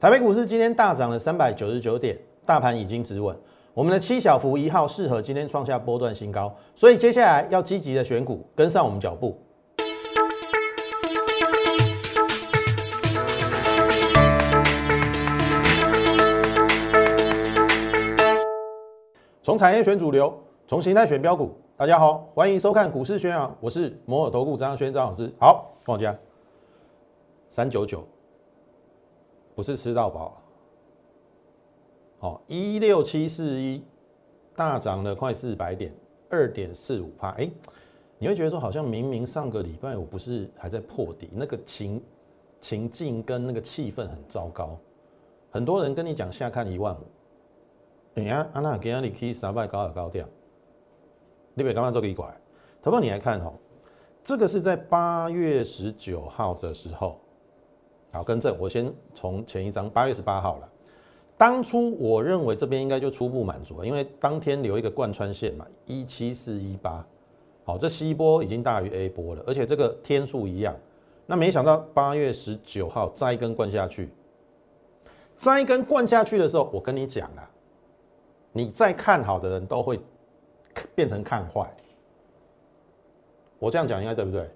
台北股市今天大涨了三百九十九点，大盘已经止稳。我们的七小福一号适合今天创下波段新高，所以接下来要积极的选股，跟上我们脚步。从产业选主流，从形态选标股。大家好，欢迎收看股市宣扬，我是摩尔投顾张轩张老师。好，跟我讲三九九。不是吃到饱，好，一六七四一大涨了快四百点，二点四五帕。哎，你会觉得说，好像明明上个礼拜我不是还在破底，那个情情境跟那个气氛很糟糕，很多人跟你讲下看一万五，哎呀，安娜给阿里 K 三百高尔高调，你别刚刚做一拐，头发你来看哦，这个是在八月十九号的时候。好，更正，我先从前一张八月十八号了。当初我认为这边应该就初步满足了，因为当天留一个贯穿线嘛，一七四一八。好，这 C 波已经大于 A 波了，而且这个天数一样。那没想到八月十九号再一根灌下去，再一根灌下去的时候，我跟你讲啊，你再看好的人都会变成看坏。我这样讲应该对不对？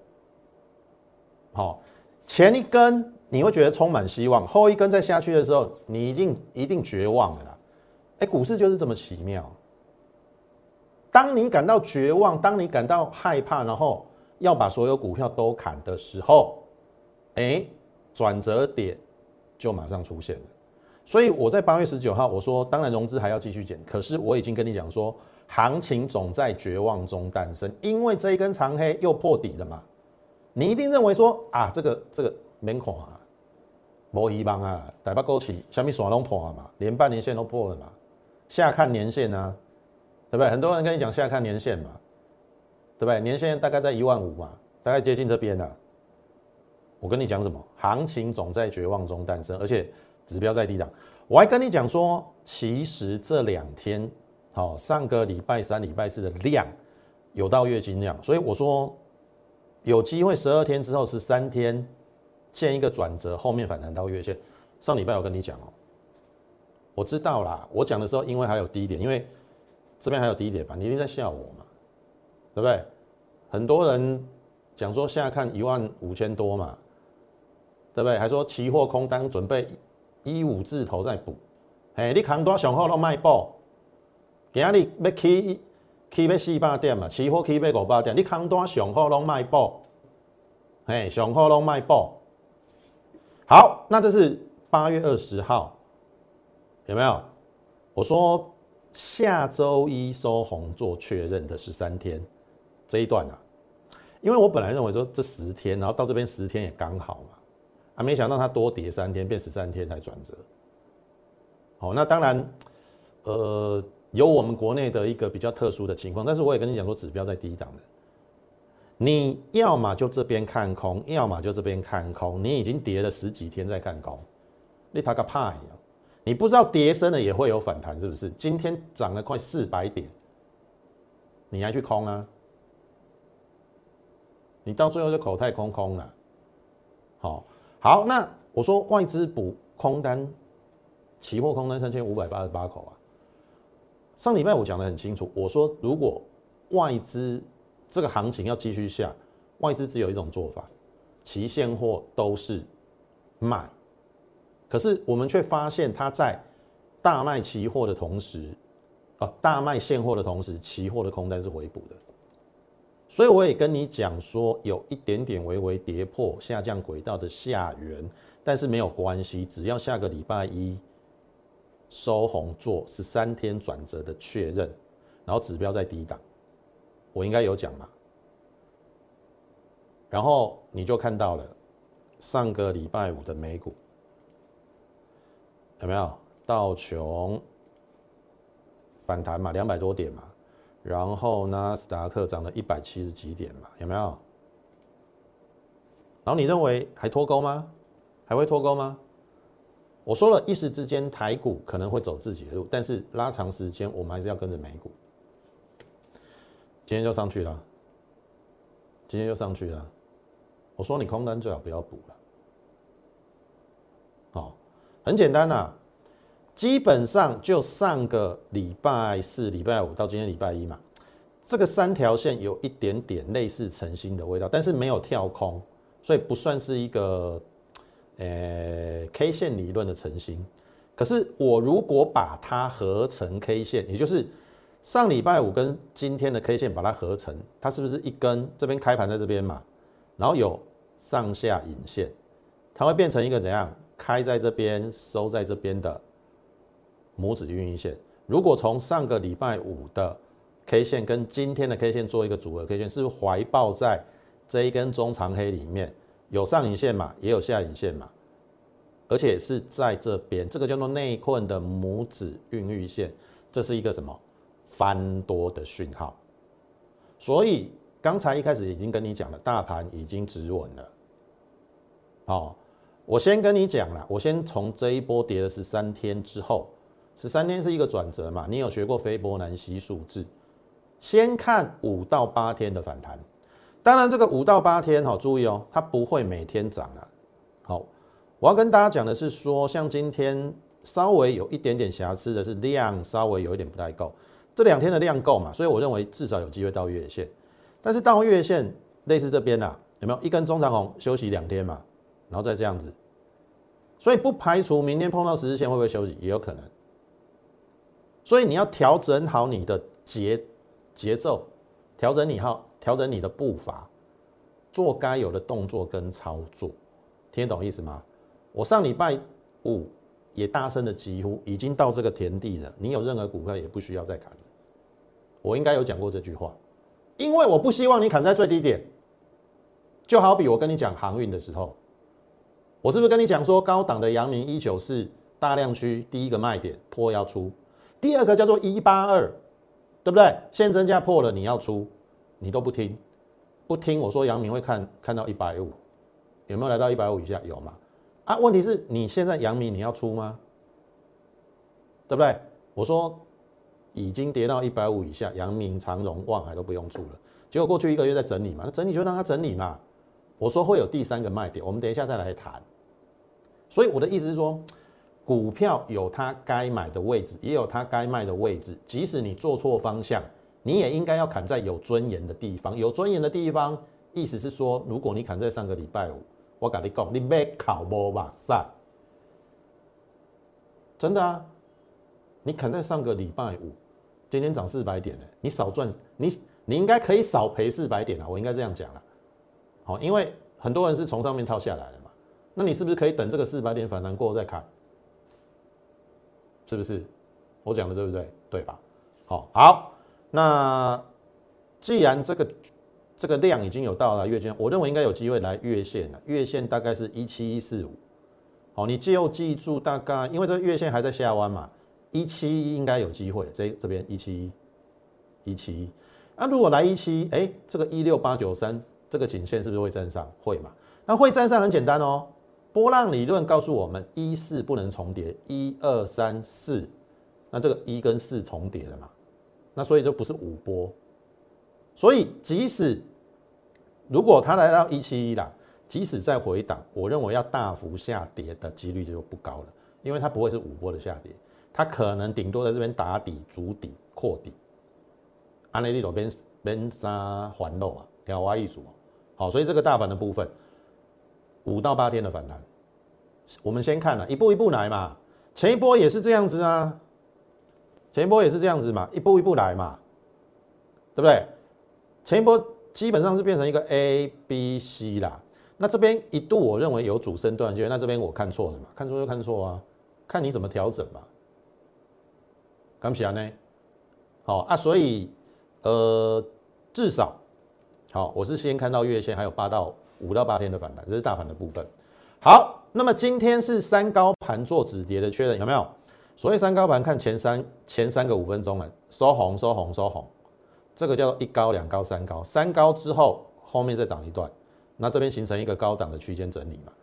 好，前一根。你会觉得充满希望，后一根再下去的时候，你已经一定绝望了啦。哎，股市就是这么奇妙。当你感到绝望，当你感到害怕，然后要把所有股票都砍的时候，哎，转折点就马上出现了。所以我在八月十九号我说，当然融资还要继续减，可是我已经跟你讲说，行情总在绝望中诞生，因为这一根长黑又破底了嘛。你一定认为说啊，这个这个免看啊。无希望啊！台北股市虾米线拢破了嘛，连半年线都破了嘛。下看年线啊，对不对？很多人跟你讲下看年线嘛，对不对？年线大概在一万五嘛，大概接近这边啊。我跟你讲什么？行情总在绝望中诞生，而且指标在低档。我还跟你讲说，其实这两天，好，上个礼拜三、礼拜四的量有到月经量，所以我说有机会十二天之后十三天。见一个转折，后面反弹到月线。上礼拜我跟你讲哦，我知道啦。我讲的时候，因为还有低点，因为这边还有低点吧，你一定在笑我嘛，对不对？很多人讲说现在看一万五千多嘛，对不对？还说期货空单准备一五字头再补。哎，你扛多上好都卖爆，今日要起起要四百点嘛，期货起要五百点，你扛多上好都卖爆，嘿，上好都卖爆。好，那这是八月二十号，有没有？我说下周一收红做确认的十三天这一段啊，因为我本来认为说这十天，然后到这边十天也刚好嘛，啊，没想到它多跌三天，变十三天才转折。好，那当然，呃，有我们国内的一个比较特殊的情况，但是我也跟你讲说，指标在低档的。你要么就这边看空，要么就这边看空。你已经跌了十几天在看空，你他个怕呀？你不知道跌深了也会有反弹，是不是？今天涨了快四百点，你还去空啊？你到最后就口袋空空了。好，好，那我说外资补空单，期货空单三千五百八十八口啊。上礼拜我讲的很清楚，我说如果外资这个行情要继续下，外资只有一种做法，期现货都是卖，可是我们却发现它在大卖期货的同时，啊，大卖现货的同时，期货的空单是回补的，所以我也跟你讲说，有一点点微微跌破下降轨道的下缘，但是没有关系，只要下个礼拜一收红做十三天转折的确认，然后指标在低档。我应该有讲嘛，然后你就看到了上个礼拜五的美股有没有道琼反弹嘛，两百多点嘛，然后纳斯达克涨了一百七十几点嘛，有没有？然后你认为还脱钩吗？还会脱钩吗？我说了一时之间台股可能会走自己的路，但是拉长时间我们还是要跟着美股。今天就上去了，今天就上去了。我说你空单最好不要补了。好，很简单呐，基本上就上个礼拜四、礼拜五到今天礼拜一嘛，这个三条线有一点点类似晨星的味道，但是没有跳空，所以不算是一个呃 K 线理论的晨星。可是我如果把它合成 K 线，也就是上礼拜五跟今天的 K 线把它合成，它是不是一根这边开盘在这边嘛？然后有上下影线，它会变成一个怎样？开在这边收在这边的拇指运营线。如果从上个礼拜五的 K 线跟今天的 K 线做一个组合 K 线，是不是怀抱在这一根中长黑里面有上影线嘛，也有下影线嘛？而且是在这边，这个叫做内困的拇指孕育线，这是一个什么翻多的讯号。所以刚才一开始已经跟你讲了，大盘已经止稳了。哦，我先跟你讲了，我先从这一波跌了十三天之后，十三天是一个转折嘛？你有学过斐波南西数字？先看五到八天的反弹，当然这个五到八天哈，注意哦，它不会每天涨啊。好。我要跟大家讲的是说，像今天稍微有一点点瑕疵的是量稍微有一点不太够，这两天的量够嘛？所以我认为至少有机会到月线，但是到月线类似这边呐，有没有一根中长红休息两天嘛？然后再这样子，所以不排除明天碰到十字线会不会休息，也有可能。所以你要调整好你的节节奏，调整你好，调整你的步伐，做该有的动作跟操作，听得懂意思吗？我上礼拜五也大声的疾呼，已经到这个田地了，你有任何股票也不需要再砍了。我应该有讲过这句话，因为我不希望你砍在最低点。就好比我跟你讲航运的时候，我是不是跟你讲说高档的阳明一九四大量区第一个卖点破要出，第二个叫做一八二，对不对？现增价破了你要出，你都不听，不听我说阳明会看看到一百五，有没有来到一百五以下？有吗？啊，问题是你现在阳明你要出吗？对不对？我说已经跌到一百五以下，阳明、长荣、望海都不用出了。结果过去一个月在整理嘛，那整理就让它整理嘛。我说会有第三个卖点，我们等一下再来谈。所以我的意思是说，股票有它该买的位置，也有它该卖的位置。即使你做错方向，你也应该要砍在有尊严的地方。有尊严的地方，意思是说，如果你砍在上个礼拜五。我跟你讲，你买考无马赛，真的啊！你砍在上个礼拜五，今天涨四百点呢，你少赚，你你应该可以少赔四百点啊！我应该这样讲了，好，因为很多人是从上面套下来的嘛，那你是不是可以等这个四百点反弹过后再看？是不是？我讲的对不对？对吧？好，好，那既然这个。这个量已经有到了月线，我认为应该有机会来月线了。月线大概是一七一四五，好，你就记住大概，因为这个月线还在下弯嘛，一七一应该有机会。这这边一七一，一七一，那如果来一七一，哎，这个一六八九三这个颈线是不是会站上？会嘛？那会站上很简单哦，波浪理论告诉我们一四不能重叠，一二三四，那这个一跟四重叠了嘛？那所以就不是五波，所以即使如果它来到一七一啦，即使再回档，我认为要大幅下跌的几率就不高了，因为它不会是五波的下跌，它可能顶多在这边打底、筑底、扩底。安内利罗边边杀环漏啊，调挖一组，好，所以这个大盘的部分，五到八天的反弹，我们先看了一步一步来嘛，前一波也是这样子啊，前一波也是这样子嘛，一步一步来嘛，对不对？前一波。基本上是变成一个 A B C 啦，那这边一度我认为有主升段，就那这边我看错了嘛，看错就看错啊，看你怎么调整嘛。看不起来呢？好啊，所以呃，至少好，我是先看到月线还有八到五到八天的反弹，这是大盘的部分。好，那么今天是三高盘做止跌的确认有没有？所谓三高盘，看前三前三个五分钟了，收红收红收红。这个叫做一高两高三高，三高之后后面再涨一段，那这边形成一个高档的区间整理嘛，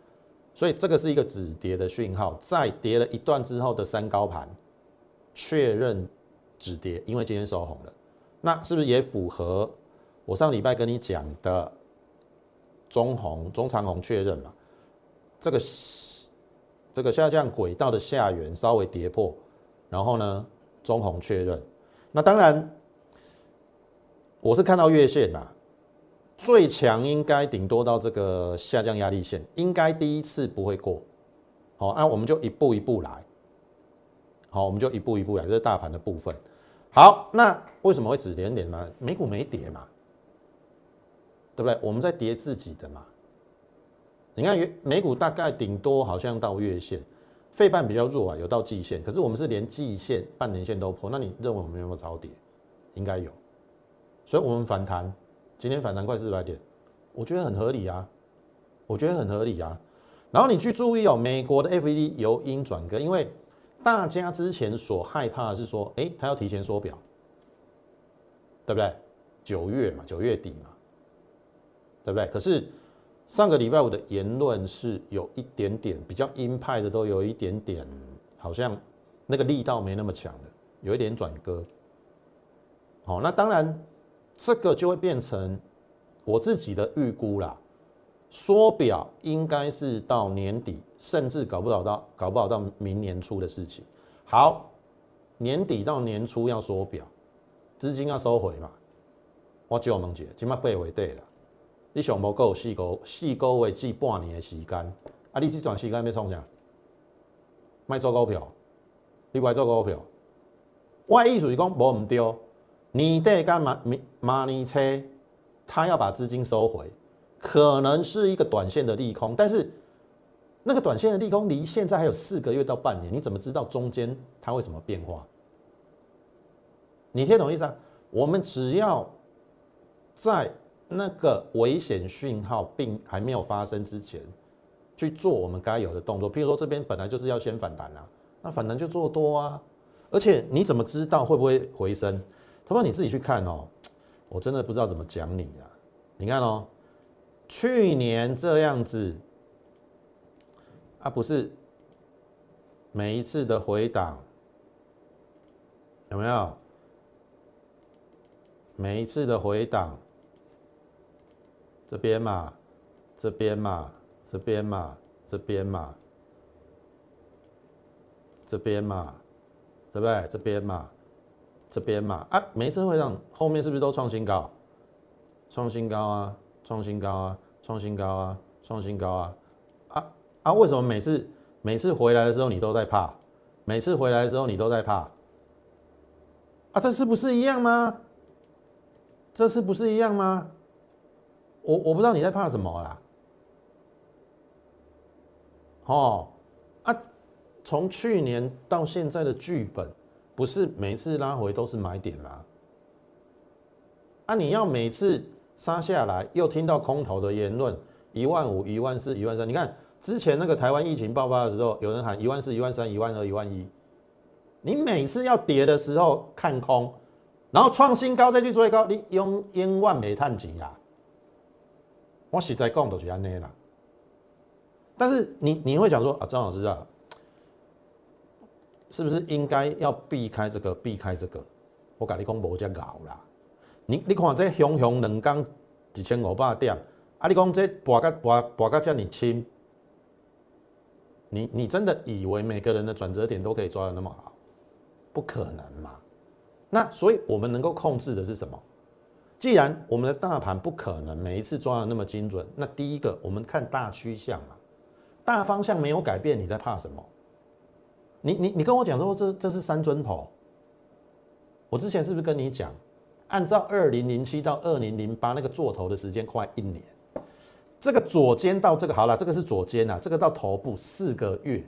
所以这个是一个止跌的讯号，在跌了一段之后的三高盘确认止跌，因为今天收红了，那是不是也符合我上礼拜跟你讲的中红中长红确认嘛？这个这个下降轨道的下缘稍微跌破，然后呢中红确认。那当然，我是看到月线啦，最强应该顶多到这个下降压力线，应该第一次不会过。好，那我们就一步一步来。好，我们就一步一步来，这是大盘的部分。好，那为什么会止跌点呢？美股没跌嘛，对不对？我们在跌自己的嘛。你看，美股大概顶多好像到月线，费半比较弱啊，有到季线。可是我们是连季线、半年线都破，那你认为我们有没有超跌？应该有。所以我们反弹，今天反弹快四百点，我觉得很合理啊，我觉得很合理啊。然后你去注意哦，美国的 FED 由阴转割，因为。大家之前所害怕的是说，哎，他要提前缩表，对不对？九月嘛，九月底嘛，对不对？可是上个礼拜五的言论是有一点点比较鹰派的，都有一点点好像那个力道没那么强的，有一点转割。好，那当然这个就会变成我自己的预估啦。缩表应该是到年底，甚至搞不好到搞不好到明年初的事情。好，年底到年初要缩表，资金要收回嘛。我就问姐，今麦八月底了，你上无够四个四个月至半年的时间，啊，你这段时间要创啥？卖做股票，你怪做股票。我意思是讲无唔对，年底干嘛？明明年初他要把资金收回。可能是一个短线的利空，但是那个短线的利空离现在还有四个月到半年，你怎么知道中间它会什么变化？你听懂意思啊？我们只要在那个危险讯号并还没有发生之前去做我们该有的动作，譬如说这边本来就是要先反弹啊，那反弹就做多啊。而且你怎么知道会不会回升？他说你自己去看哦，我真的不知道怎么讲你啊。你看哦。去年这样子，啊，不是每一次的回档有没有？每一次的回档，这边嘛，这边嘛，这边嘛，这边嘛，这边嘛，对不对？这边嘛，这边嘛，啊，每一次回档后面是不是都创新高？创新高啊！创新高啊，创新高啊，创新高啊！啊啊！为什么每次每次回来的时候你都在怕？每次回来的时候你都在怕？啊，这次不是一样吗？这次不是一样吗？我我不知道你在怕什么啦。哦啊！从去年到现在的剧本，不是每次拉回都是买点吗？啊，你要每次。杀下来，又听到空头的言论，一万五、一万四、一万三。你看之前那个台湾疫情爆发的时候，有人喊一万四、一万三、一万二、一万一。你每次要跌的时候看空，然后创新高再去追高，你用千万没探底啦。我实在讲都是安尼啦。但是你你会想说啊，张老师啊，是不是应该要避开这个，避开这个？我跟你讲，无这搞啦。你你看这熊熊两港一千五百点，啊！你讲这博个博博个叫你轻，你你真的以为每个人的转折点都可以抓的那么好？不可能嘛！那所以我们能够控制的是什么？既然我们的大盘不可能每一次抓的那么精准，那第一个我们看大趋向嘛，大方向没有改变，你在怕什么？你你你跟我讲说这这是三尊头，我之前是不是跟你讲？按照二零零七到二零零八那个做头的时间快一年，这个左肩到这个好了，这个是左肩啊，这个到头部四个月，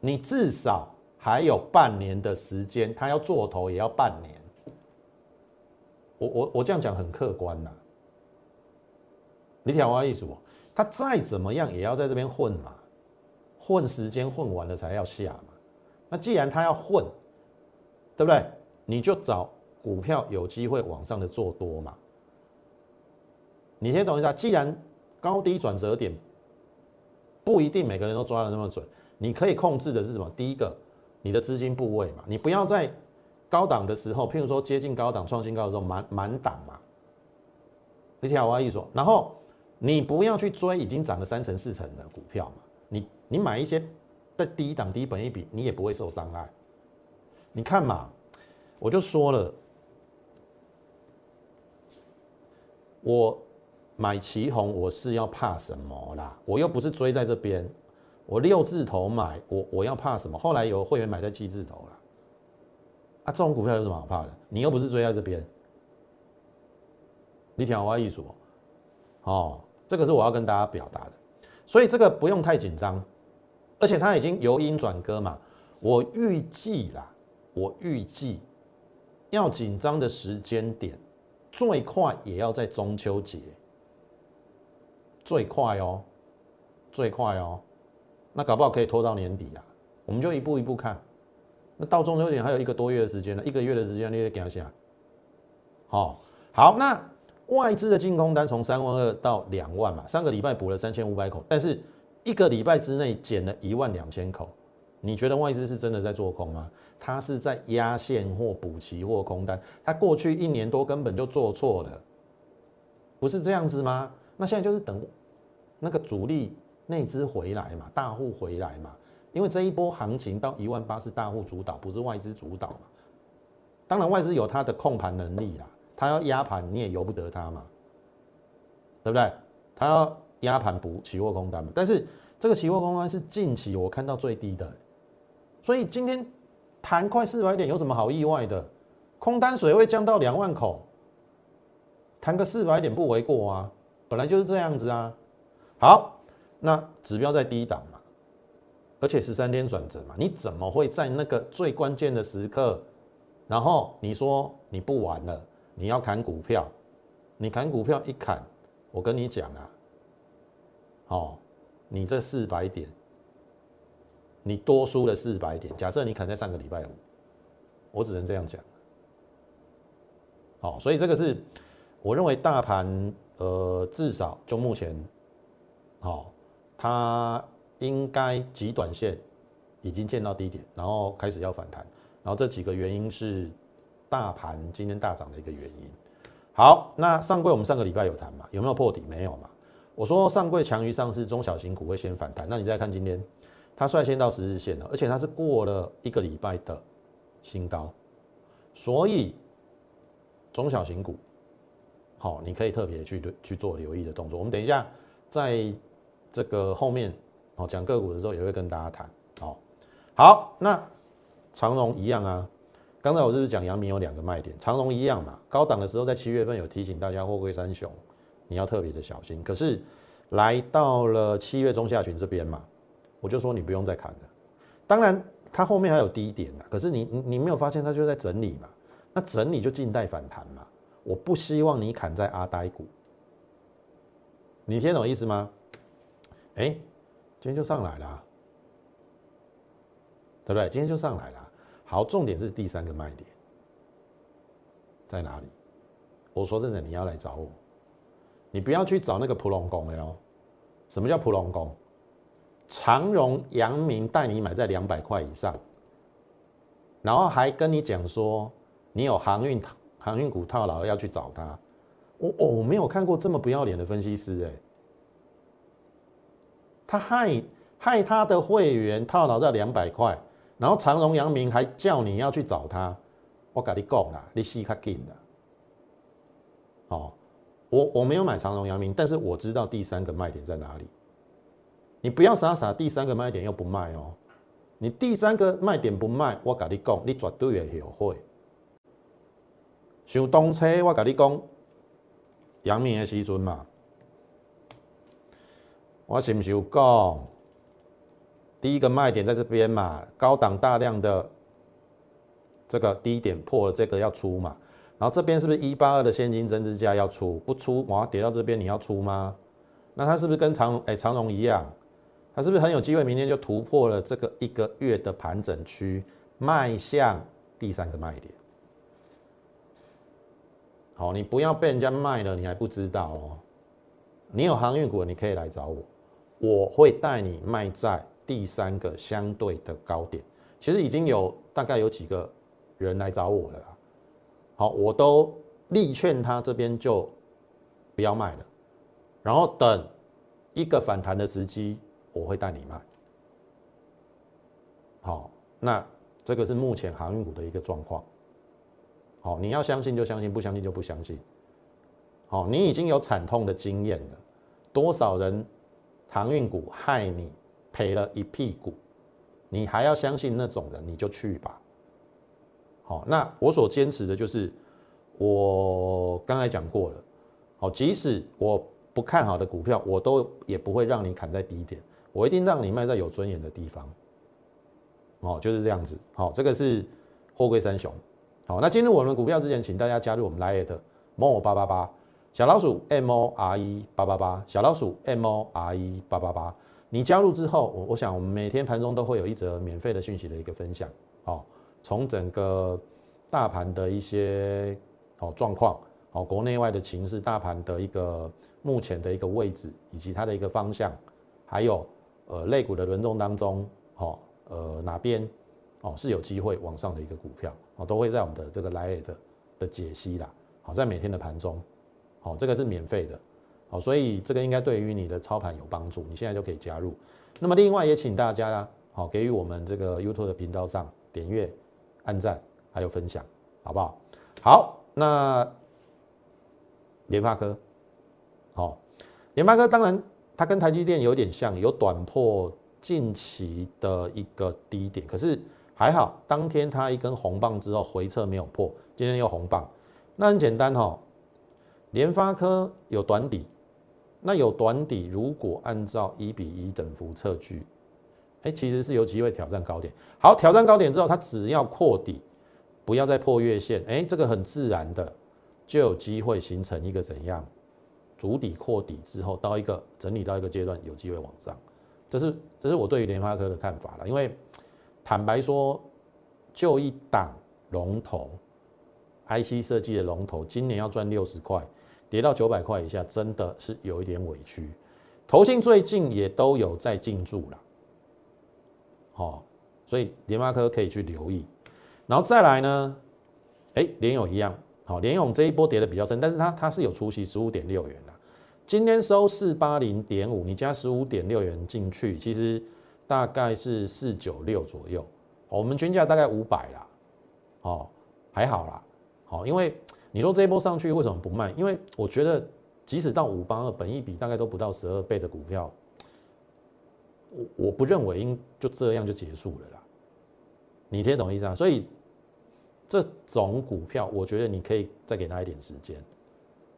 你至少还有半年的时间，他要做头也要半年。我我我这样讲很客观呐，你听我意思不？他再怎么样也要在这边混嘛，混时间混完了才要下嘛。那既然他要混，对不对？你就找。股票有机会往上的做多嘛？你先懂一下，既然高低转折点不一定每个人都抓的那么准，你可以控制的是什么？第一个，你的资金部位嘛，你不要在高档的时候，譬如说接近高档创新高的时候满满档嘛。你听我意思说，然后你不要去追已经涨了三成四成的股票嘛，你你买一些在低档低本一比，你也不会受伤害。你看嘛，我就说了，我买旗红，我是要怕什么啦？我又不是追在这边，我六字头买，我我要怕什么？后来有会员买在七字头了，啊，这种股票有什么好怕的？你又不是追在这边，你听我意思哦，这个是我要跟大家表达的，所以这个不用太紧张，而且它已经由阴转歌嘛，我预计啦，我预计要紧张的时间点，最快也要在中秋节，最快哦，最快哦，那搞不好可以拖到年底啊，我们就一步一步看，那到中秋节还有一个多月的时间呢，一个月的时间你得给下，好，好，那。外资的净空单从三万二到两万嘛，上个礼拜补了三千五百口，但是一个礼拜之内减了一万两千口，你觉得外资是真的在做空吗？他是在压现货补期货空单，他过去一年多根本就做错了，不是这样子吗？那现在就是等那个主力内资回来嘛，大户回来嘛，因为这一波行情到一万八是大户主导，不是外资主导嘛。当然外资有它的控盘能力啦。他要压盘，你也由不得他嘛，对不对？他要压盘补期货空单嘛。但是这个期货空单是近期我看到最低的，所以今天弹快四百点有什么好意外的？空单水位降到两万口，弹个四百点不为过啊，本来就是这样子啊。好，那指标在低档嘛，而且十三天转折嘛，你怎么会在那个最关键的时刻，然后你说你不玩了？你要砍股票，你砍股票一砍，我跟你讲啊，哦，你这四百点，你多输了四百点。假设你可能在上个礼拜五，我只能这样讲。好，所以这个是我认为大盘呃，至少就目前，好，它应该极短线已经见到低点，然后开始要反弹，然后这几个原因是。大盘今天大涨的一个原因。好，那上柜我们上个礼拜有谈嘛？有没有破底？没有嘛？我说上柜强于上市，中小型股会先反弹。那你再看今天，它率先到十日线了，而且它是过了一个礼拜的新高，所以中小型股，好，你可以特别去去做留意的动作。我们等一下在这个后面哦讲个股的时候，也会跟大家谈。好，好，那长荣一样啊。刚才我是不是讲阳明有两个卖点，长荣一样嘛？高档的时候在七月份有提醒大家货柜三雄，你要特别的小心。可是来到了七月中下旬这边嘛，我就说你不用再砍了。当然它后面还有低点啊，可是你你你没有发现它就在整理嘛？那整理就静待反弹嘛。我不希望你砍在阿呆股，你听懂意思吗？哎，今天就上来了，对不对？今天就上来了。好，重点是第三个卖点在哪里？我说真的，你要来找我，你不要去找那个普隆宫的哦。什么叫普隆宫？长荣、阳明带你买在两百块以上，然后还跟你讲说你有航运航运股套牢要去找他。我我没有看过这么不要脸的分析师哎，他害害他的会员套牢在两百块。然后长荣、阳明还叫你要去找他，我跟你讲啦，你死卡紧的。哦，我我没有买长荣、阳明，但是我知道第三个卖点在哪里。你不要傻傻，第三个卖点又不卖哦。你第三个卖点不卖，我跟你讲，你绝对会后悔。像当初我跟你讲，阳明的时阵嘛，我是不是有讲？第一个卖点在这边嘛，高档大量的这个低点破了，这个要出嘛。然后这边是不是一八二的现金增值价要出？不出，哇，跌到这边你要出吗？那它是不是跟长哎长荣一样？它是不是很有机会明天就突破了这个一个月的盘整区，迈向第三个卖点？好，你不要被人家卖了，你还不知道哦。你有航运股，你可以来找我，我会带你卖在。第三个相对的高点，其实已经有大概有几个人来找我了啦。好，我都力劝他这边就不要卖了，然后等一个反弹的时机，我会带你卖。好，那这个是目前航运股的一个状况。好，你要相信就相信，不相信就不相信。好，你已经有惨痛的经验了，多少人航运股害你赔了一屁股，你还要相信那种人，你就去吧。好，那我所坚持的就是，我刚才讲过了。好，即使我不看好的股票，我都也不会让你砍在低点，我一定让你卖在有尊严的地方。哦，就是这样子。好，这个是货柜三雄。好，那进入我们股票之前，请大家加入我们 Line 的 More 八八八小老鼠 M O R E 八八八小老鼠 M O R E 八八八。你加入之后，我我想我们每天盘中都会有一则免费的讯息的一个分享。好。从整个大盘的一些哦状况，哦国内外的情势，大盘的一个目前的一个位置，以及它的一个方向，还有呃类股的轮动当中，哦呃哪边哦是有机会往上的一个股票，哦都会在我们的这个来的的解析啦，好在每天的盘中，好这个是免费的，好所以这个应该对于你的操盘有帮助，你现在就可以加入。那么另外也请大家好给予我们这个 YouTube 的频道上点阅。按赞还有分享，好不好？好，那联发科，好，联发科当然它跟台积电有点像，有短破近期的一个低点，可是还好，当天它一根红棒之后回撤没有破，今天又红棒，那很简单哈，联发科有短底，那有短底，如果按照一比一等幅测距。哎，其实是有机会挑战高点。好，挑战高点之后，它只要扩底，不要再破月线，哎，这个很自然的就有机会形成一个怎样？足底扩底之后，到一个整理到一个阶段，有机会往上。这是这是我对于联发科的看法了。因为坦白说，就一档龙头，IC 设计的龙头，今年要赚六十块，跌到九百块以下，真的是有一点委屈。投信最近也都有在进驻了。哦，所以联发科可以去留意，然后再来呢，哎，联勇一样，好，联勇这一波跌的比较深，但是它它是有出息十五点六元，今天收四八零点五，你加十五点六元进去，其实大概是四九六左右，我们均价大概五百啦，哦，还好啦，好，因为你说这一波上去为什么不卖？因为我觉得即使到五八二，本一比大概都不到十二倍的股票。我我不认为应就这样就结束了啦，你听懂意思啊？所以这种股票，我觉得你可以再给他一点时间。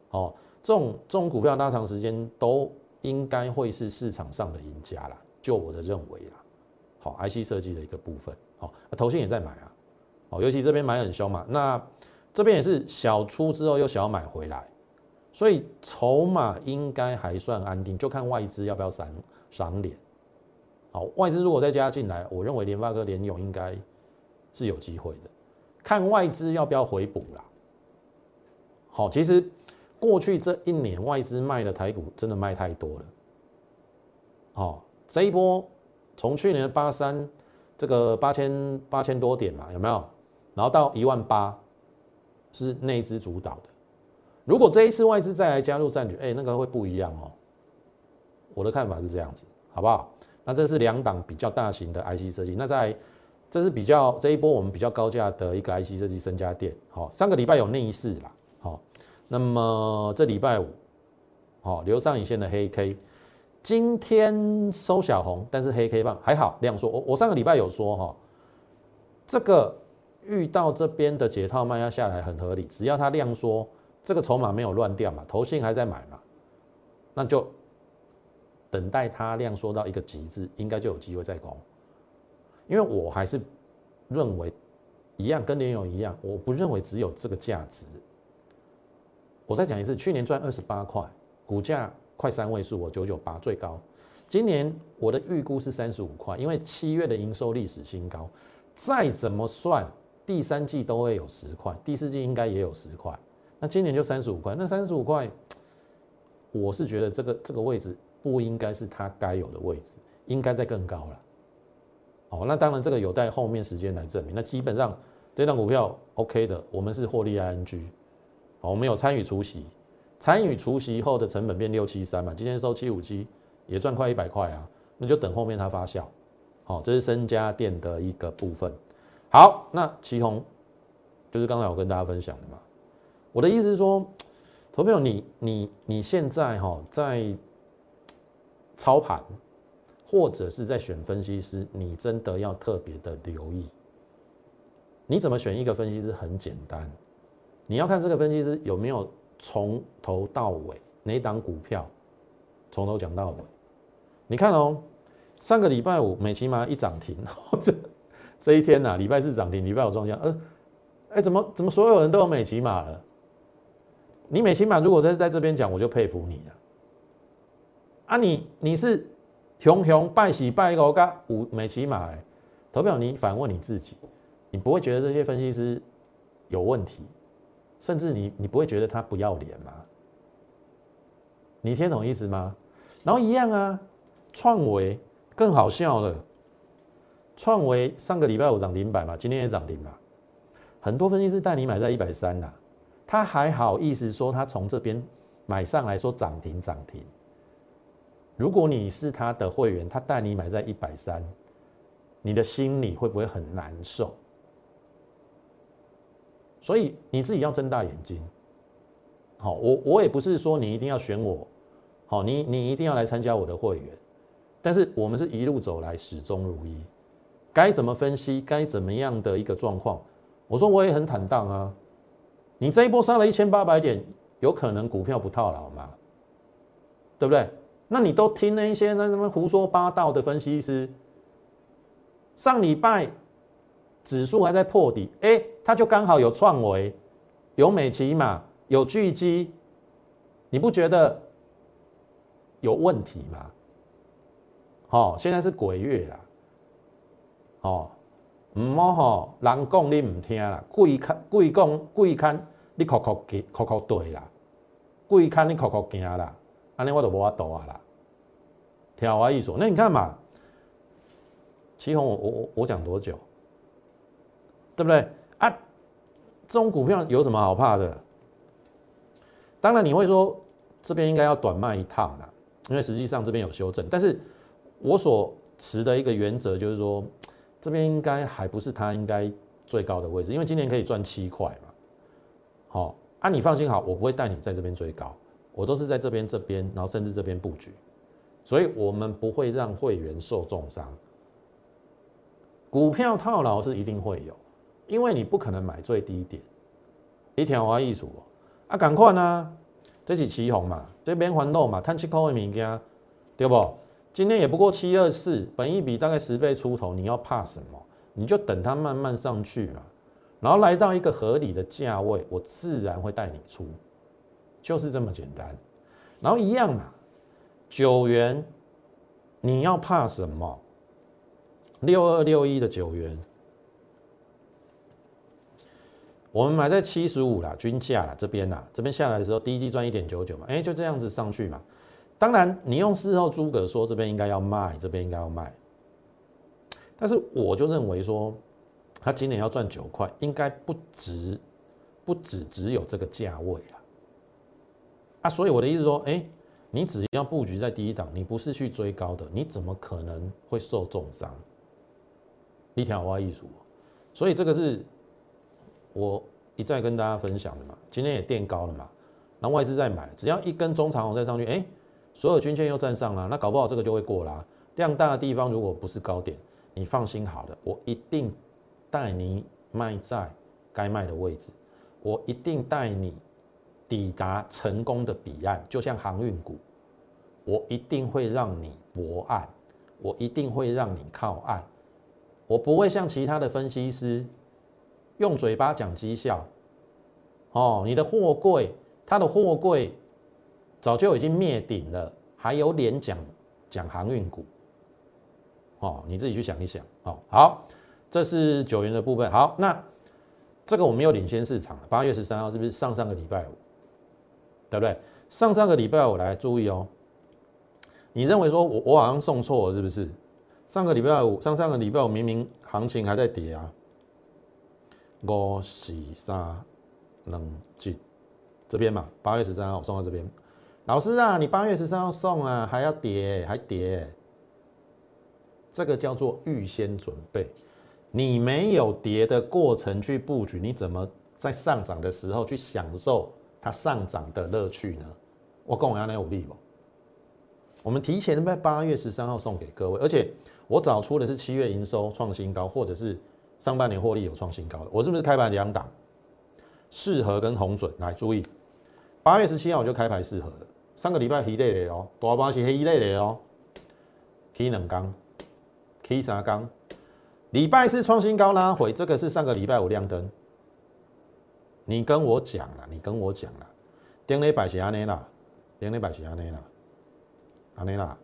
哦，这种这种股票拉长时间都应该会是市场上的赢家啦，就我的认为啦。好，IC 设计的一个部分，好，投信也在买啊，哦，尤其这边买很凶嘛，那这边也是小出之后又想要买回来，所以筹码应该还算安定，就看外资要不要赏赏脸。好，外资如果再加进来，我认为联发科、联勇应该是有机会的。看外资要不要回补啦。好，其实过去这一年外资卖的台股真的卖太多了。好，这一波从去年的八三这个八千八千多点嘛，有没有？然后到一万八是内资主导的。如果这一次外资再来加入战局，哎，那个会不一样哦。我的看法是这样子，好不好？那这是两档比较大型的 IC 设计，那在这是比较这一波我们比较高价的一个 IC 设计升家电，好，上个礼拜有内市啦，那么这礼拜五，好留上影线的黑 K，今天收小红，但是黑 K 棒还好量缩，我我上个礼拜有说哈，这个遇到这边的解套卖压下来很合理，只要它量缩，这个筹码没有乱掉嘛，头信还在买嘛，那就。等待它量缩到一个极致，应该就有机会再攻。因为我还是认为一样，跟联友一样，我不认为只有这个价值。我再讲一次，去年赚二十八块，股价快三位数，我九九八最高。今年我的预估是三十五块，因为七月的营收历史新高，再怎么算，第三季都会有十块，第四季应该也有十块。那今年就三十五块，那三十五块，我是觉得这个这个位置。不应该是它该有的位置，应该在更高了。哦，那当然这个有待后面时间来证明。那基本上这张股票 OK 的，我们是获利 ING。我们有参与除息，参与除息后的成本变六七三嘛，今天收七五七，也赚快一百块啊。那就等后面它发酵。好，这是深家电的一个部分。好，那旗宏就是刚才我跟大家分享的嘛。我的意思是说，投票你你你现在哈在操盘或者是在选分析师，你真的要特别的留意。你怎么选一个分析师很简单，你要看这个分析师有没有从头到尾哪档股票从头讲到尾。你看哦，上个礼拜五美骑马一涨停，这这一天呐，礼拜四涨停，礼拜五撞价，呃，哎，怎么怎么所有人都有美骑马了？你美骑马如果在在这边讲，我就佩服你了。啊，你你是雄雄拜喜拜个噶五美骑马，投票你反问你自己。你不会觉得这些分析师有问题，甚至你你不会觉得他不要脸吗？你听懂意思吗？然后一样啊，创维更好笑了，创维上个礼拜五涨停板嘛，今天也涨停嘛，很多分析师带你买在一百三呐，他还好意思说他从这边买上来说涨停涨停。如果你是他的会员，他带你买在一百三，你的心里会不会很难受？所以你自己要睁大眼睛，好，我我也不是说你一定要选我，好，你你一定要来参加我的会员，但是我们是一路走来始终如一，该怎么分析，该怎么样的一个状况，我说我也很坦荡啊，你这一波杀了一千八百点，有可能股票不套牢吗？对不对？那你都听那些那什么胡说八道的分析师，上礼拜。指数还在破底，哎，它就刚好有创维、有美骑马、有巨基，你不觉得有问题吗？好，现在是鬼月啦，哦，唔好吼，人讲你唔听啦，鬼看鬼讲鬼看，你哭哭给哭哭对啦，鬼看你哭哭惊啦，安尼我就无法度啊啦，听我意思，那你看嘛，祁宏，我我我讲多久？对不对啊？这种股票有什么好怕的？当然你会说这边应该要短卖一趟啦，因为实际上这边有修正。但是我所持的一个原则就是说，这边应该还不是它应该最高的位置，因为今年可以赚七块嘛。好，啊，你放心好，我不会带你在这边追高，我都是在这边这边，然后甚至这边布局，所以我们不会让会员受重伤。股票套牢是一定会有。因为你不可能买最低点，一条花艺术啊，赶快呢，这是旗红嘛，这边还漏嘛，碳七扣的物件，对不？今天也不过七二四，本一比大概十倍出头，你要怕什么？你就等它慢慢上去嘛，然后来到一个合理的价位，我自然会带你出，就是这么简单。然后一样嘛，九元，你要怕什么？六二六一的九元。我们买在七十五啦，均价啦，这边啦，这边下来的时候，第一季赚一点九九嘛，哎，就这样子上去嘛。当然，你用事后诸葛说这边应该要卖，这边应该要卖，但是我就认为说，他今年要赚九块，应该不值，不止只有这个价位了。啊，所以我的意思说，哎，你只要布局在第一档，你不是去追高的，你怎么可能会受重伤？一条花艺术，所以这个是。我一再跟大家分享的嘛，今天也垫高了嘛，然后外资在买，只要一根中长红再上去，哎，所有均线又站上了，那搞不好这个就会过啦。量大的地方如果不是高点，你放心好了，我一定带你卖在该卖的位置，我一定带你抵达成功的彼岸，就像航运股，我一定会让你博岸，我一定会让你靠岸，我不会像其他的分析师。用嘴巴讲绩效，哦，你的货柜，它的货柜早就已经灭顶了，还有脸讲讲航运股，哦，你自己去想一想，哦，好，这是九元的部分，好，那这个我们又领先市场了，八月十三号是不是上上个礼拜五，对不对？上上个礼拜五来注意哦，你认为说我我好像送错了是不是？上个礼拜五，上上个礼拜五明明行情还在跌啊。五四三两几这边嘛，八月十三号送到这边。老师啊，你八月十三号送啊，还要跌，还跌，这个叫做预先准备。你没有跌的过程去布局，你怎么在上涨的时候去享受它上涨的乐趣呢？我跟我要来有利不？我们提前在八月十三号送给各位，而且我找出的是七月营收创新高，或者是上半年获利有创新高的。我是不是开盘两档？适合跟红准来注意，八月十七号我就开牌适合了。上个礼拜黑类的哦，大巴是黑类的哦，K 两缸，K 三缸。礼拜四创新高拉回，这个是上个礼拜五亮灯。你跟我讲了，你跟我讲了，顶礼拜是安尼啦，顶礼拜是安尼啦，安尼啦，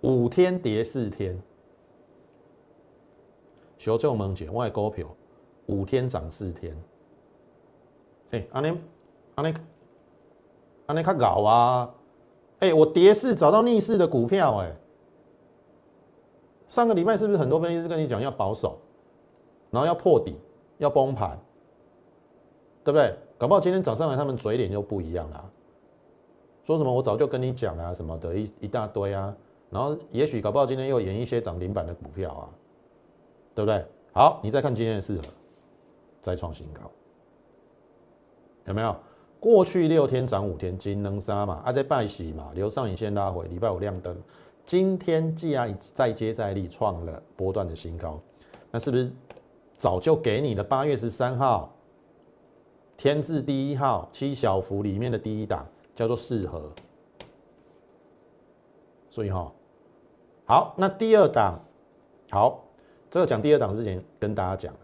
五天跌四天，小众问者，我的股票五天涨四天，哎，阿尼阿尼阿尼卡搞啊，哎，我跌势找到逆势的股票，哎。上个礼拜是不是很多分析师跟你讲要保守，然后要破底，要崩盘，对不对？搞不好今天早上来他们嘴脸就不一样了，说什么我早就跟你讲啊什么的一一大堆啊，然后也许搞不好今天又演一些涨停板的股票啊，对不对？好，你再看今天的四合，再创新高，有没有？过去六天涨五天，金能杀嘛，啊在拜喜嘛，留上影线拉回，礼拜五亮灯。今天既然再接再厉，创了波段的新高，那是不是早就给你的八月十三号天字第一号七小福里面的第一档叫做四合？所以哈，好，那第二档，好，这个讲第二档之前跟大家讲，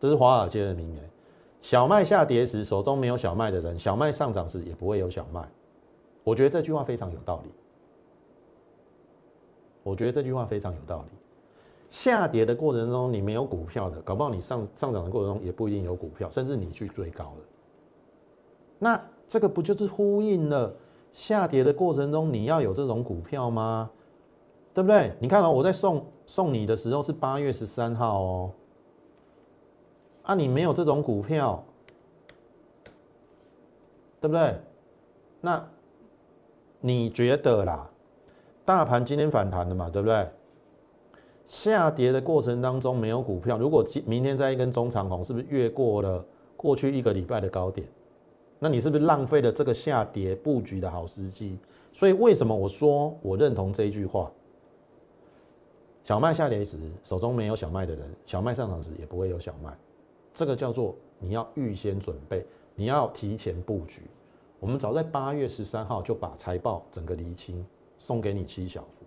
这是华尔街的名言：小麦下跌时，手中没有小麦的人；小麦上涨时，也不会有小麦。我觉得这句话非常有道理。我觉得这句话非常有道理。下跌的过程中，你没有股票的，搞不好你上上涨的过程中也不一定有股票，甚至你去追高了。那这个不就是呼应了下跌的过程中你要有这种股票吗？对不对？你看哦，我在送送你的时候是八月十三号哦。啊，你没有这种股票，对不对？那你觉得啦？大盘今天反弹了嘛，对不对？下跌的过程当中没有股票，如果今明天再一根中长红，是不是越过了过去一个礼拜的高点？那你是不是浪费了这个下跌布局的好时机？所以为什么我说我认同这句话？小麦下跌时手中没有小麦的人，小麦上涨时也不会有小麦。这个叫做你要预先准备，你要提前布局。我们早在八月十三号就把财报整个厘清。送给你七小福，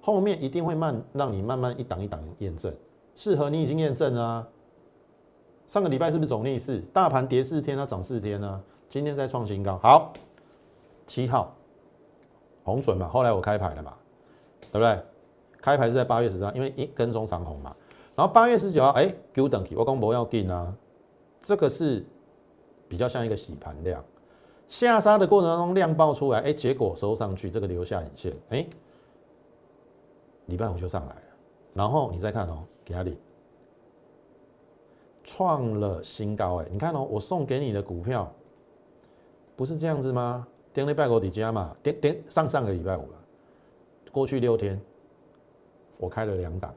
后面一定会慢，让你慢慢一档一档验证，适合你已经验证啊。上个礼拜是不是走逆势？大盘跌四天，它涨四天呢？今天再创新高，好，七号红准嘛，后来我开牌了嘛，对不对？开牌是在八月十三，因为一跟踪长红嘛。然后八月十九号，哎，给我等起，我讲不要进啊，这个是比较像一个洗盘量。下杀的过程当中量爆出来，哎，结果收上去，这个留下影线，哎，礼拜五就上来了。然后你再看哦，给哪里创了新高？哎，你看哦，我送给你的股票不是这样子吗？点礼拜五底加嘛，点点上上个礼拜五了，过去六天我开了两档，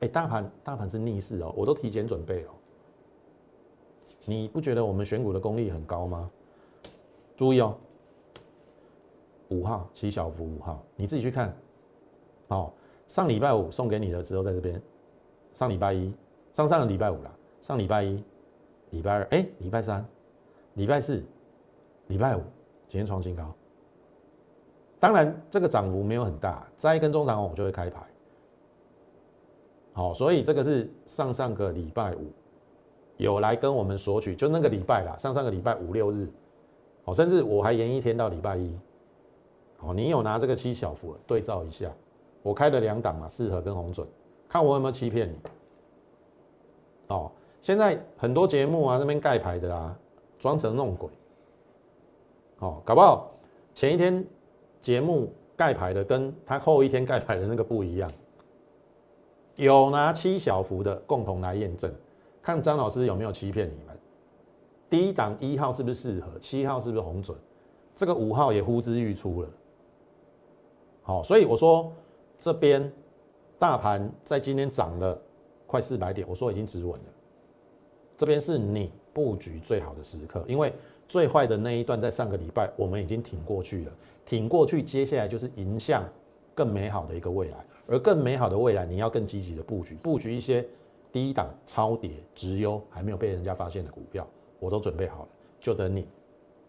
哎，大盘大盘是逆势哦，我都提前准备哦。你不觉得我们选股的功力很高吗？注意哦，五号七小福五号，你自己去看。好，上礼拜五送给你的时候在这边，上礼拜一，上上个礼拜五了，上礼拜一，礼拜二，哎，礼拜三，礼拜四，礼拜五，今天创新高。当然，这个涨幅没有很大，再一根中长红我就会开牌。好，所以这个是上上个礼拜五。有来跟我们索取，就那个礼拜啦，上上个礼拜五六日，哦，甚至我还延一天到礼拜一，哦，你有拿这个七小福对照一下，我开了两档嘛，四合跟红准，看我有没有欺骗你，哦，现在很多节目啊，那边盖牌的啊，装成弄鬼，哦，搞不好前一天节目盖牌的跟他后一天盖牌的那个不一样，有拿七小幅的共同来验证。看张老师有没有欺骗你们？第一档一号是不是适合？七号是不是红准？这个五号也呼之欲出了。好，所以我说这边大盘在今天涨了快四百点，我说已经止稳了。这边是你布局最好的时刻，因为最坏的那一段在上个礼拜我们已经挺过去了，挺过去，接下来就是迎向更美好的一个未来，而更美好的未来你要更积极的布局，布局一些低档超跌、直优还没有被人家发现的股票，我都准备好了，就等你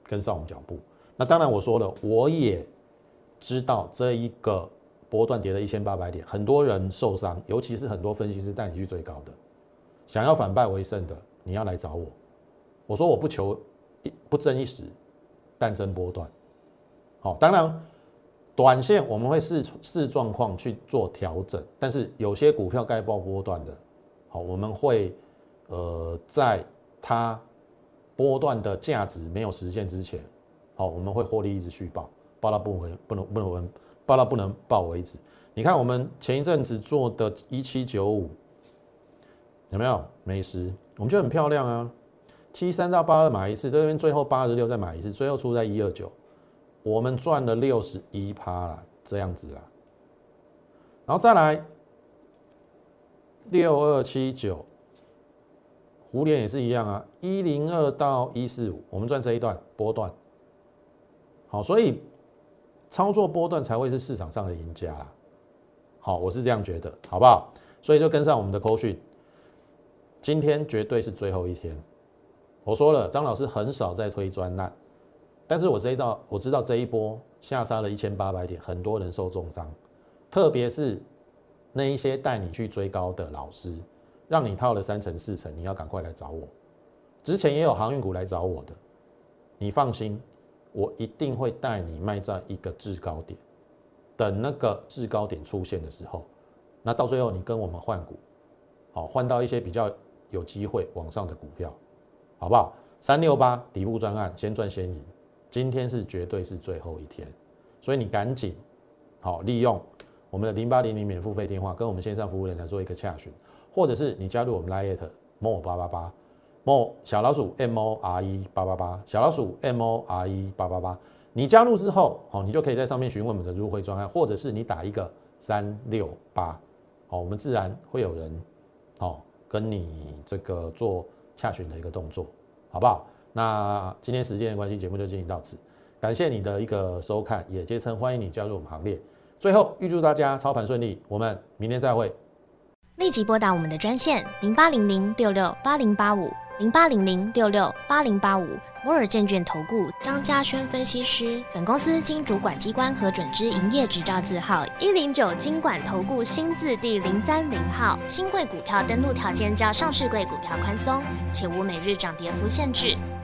跟上我们脚步。那当然我说了，我也。知道这一个波段跌了一千八百点，很多人受伤，尤其是很多分析师带你去追高的，想要反败为胜的，你要来找我。我说我不求一不争一时，但争波段。好，当然短线我们会视视状况去做调整，但是有些股票该报波段的，好，我们会呃在它波段的价值没有实现之前，好，我们会获利一直续报。报到不能不能不能报到不能报为止。你看我们前一阵子做的一七九五有没有美食？我们就很漂亮啊，七三到八二买一次，这边最后八十六再买一次，最后出在一二九，我们赚了六十一趴了，这样子啦。然后再来六二七九，湖联也是一样啊，一零二到一四五，我们赚这一段波段。好，所以。操作波段才会是市场上的赢家啦，好，我是这样觉得，好不好？所以就跟上我们的口讯，今天绝对是最后一天。我说了，张老师很少在推专栏，但是我这一道我知道这一波下杀了一千八百点，很多人受重伤，特别是那一些带你去追高的老师，让你套了三成四成，你要赶快来找我。之前也有航运股来找我的，你放心。我一定会带你卖在一个制高点，等那个制高点出现的时候，那到最后你跟我们换股，好换到一些比较有机会往上的股票，好不好？三六八底部专案先赚先赢，今天是绝对是最后一天，所以你赶紧好利用我们的零八零零免付费电话跟我们线上服务人来做一个洽询，或者是你加入我们 Lite More 八八八。mo 小老鼠 m o r e 八八八小老鼠 m o r e 八八八，你加入之后，好，你就可以在上面询问我们的入会专案，或者是你打一个三六八，好，我们自然会有人，好，跟你这个做洽询的一个动作，好不好？那今天时间的关系，节目就进行到此，感谢你的一个收看，也竭诚欢迎你加入我们行列。最后预祝大家操盘顺利，我们明天再会。立即拨打我们的专线零八零零六六八零八五。零八零零六六八零八五摩尔证券投顾张嘉轩分析师，本公司经主管机关核准之营业执照字号一零九经管投顾新字第零三零号。新贵股票登录条件较上市贵股票宽松，且无每日涨跌幅限制。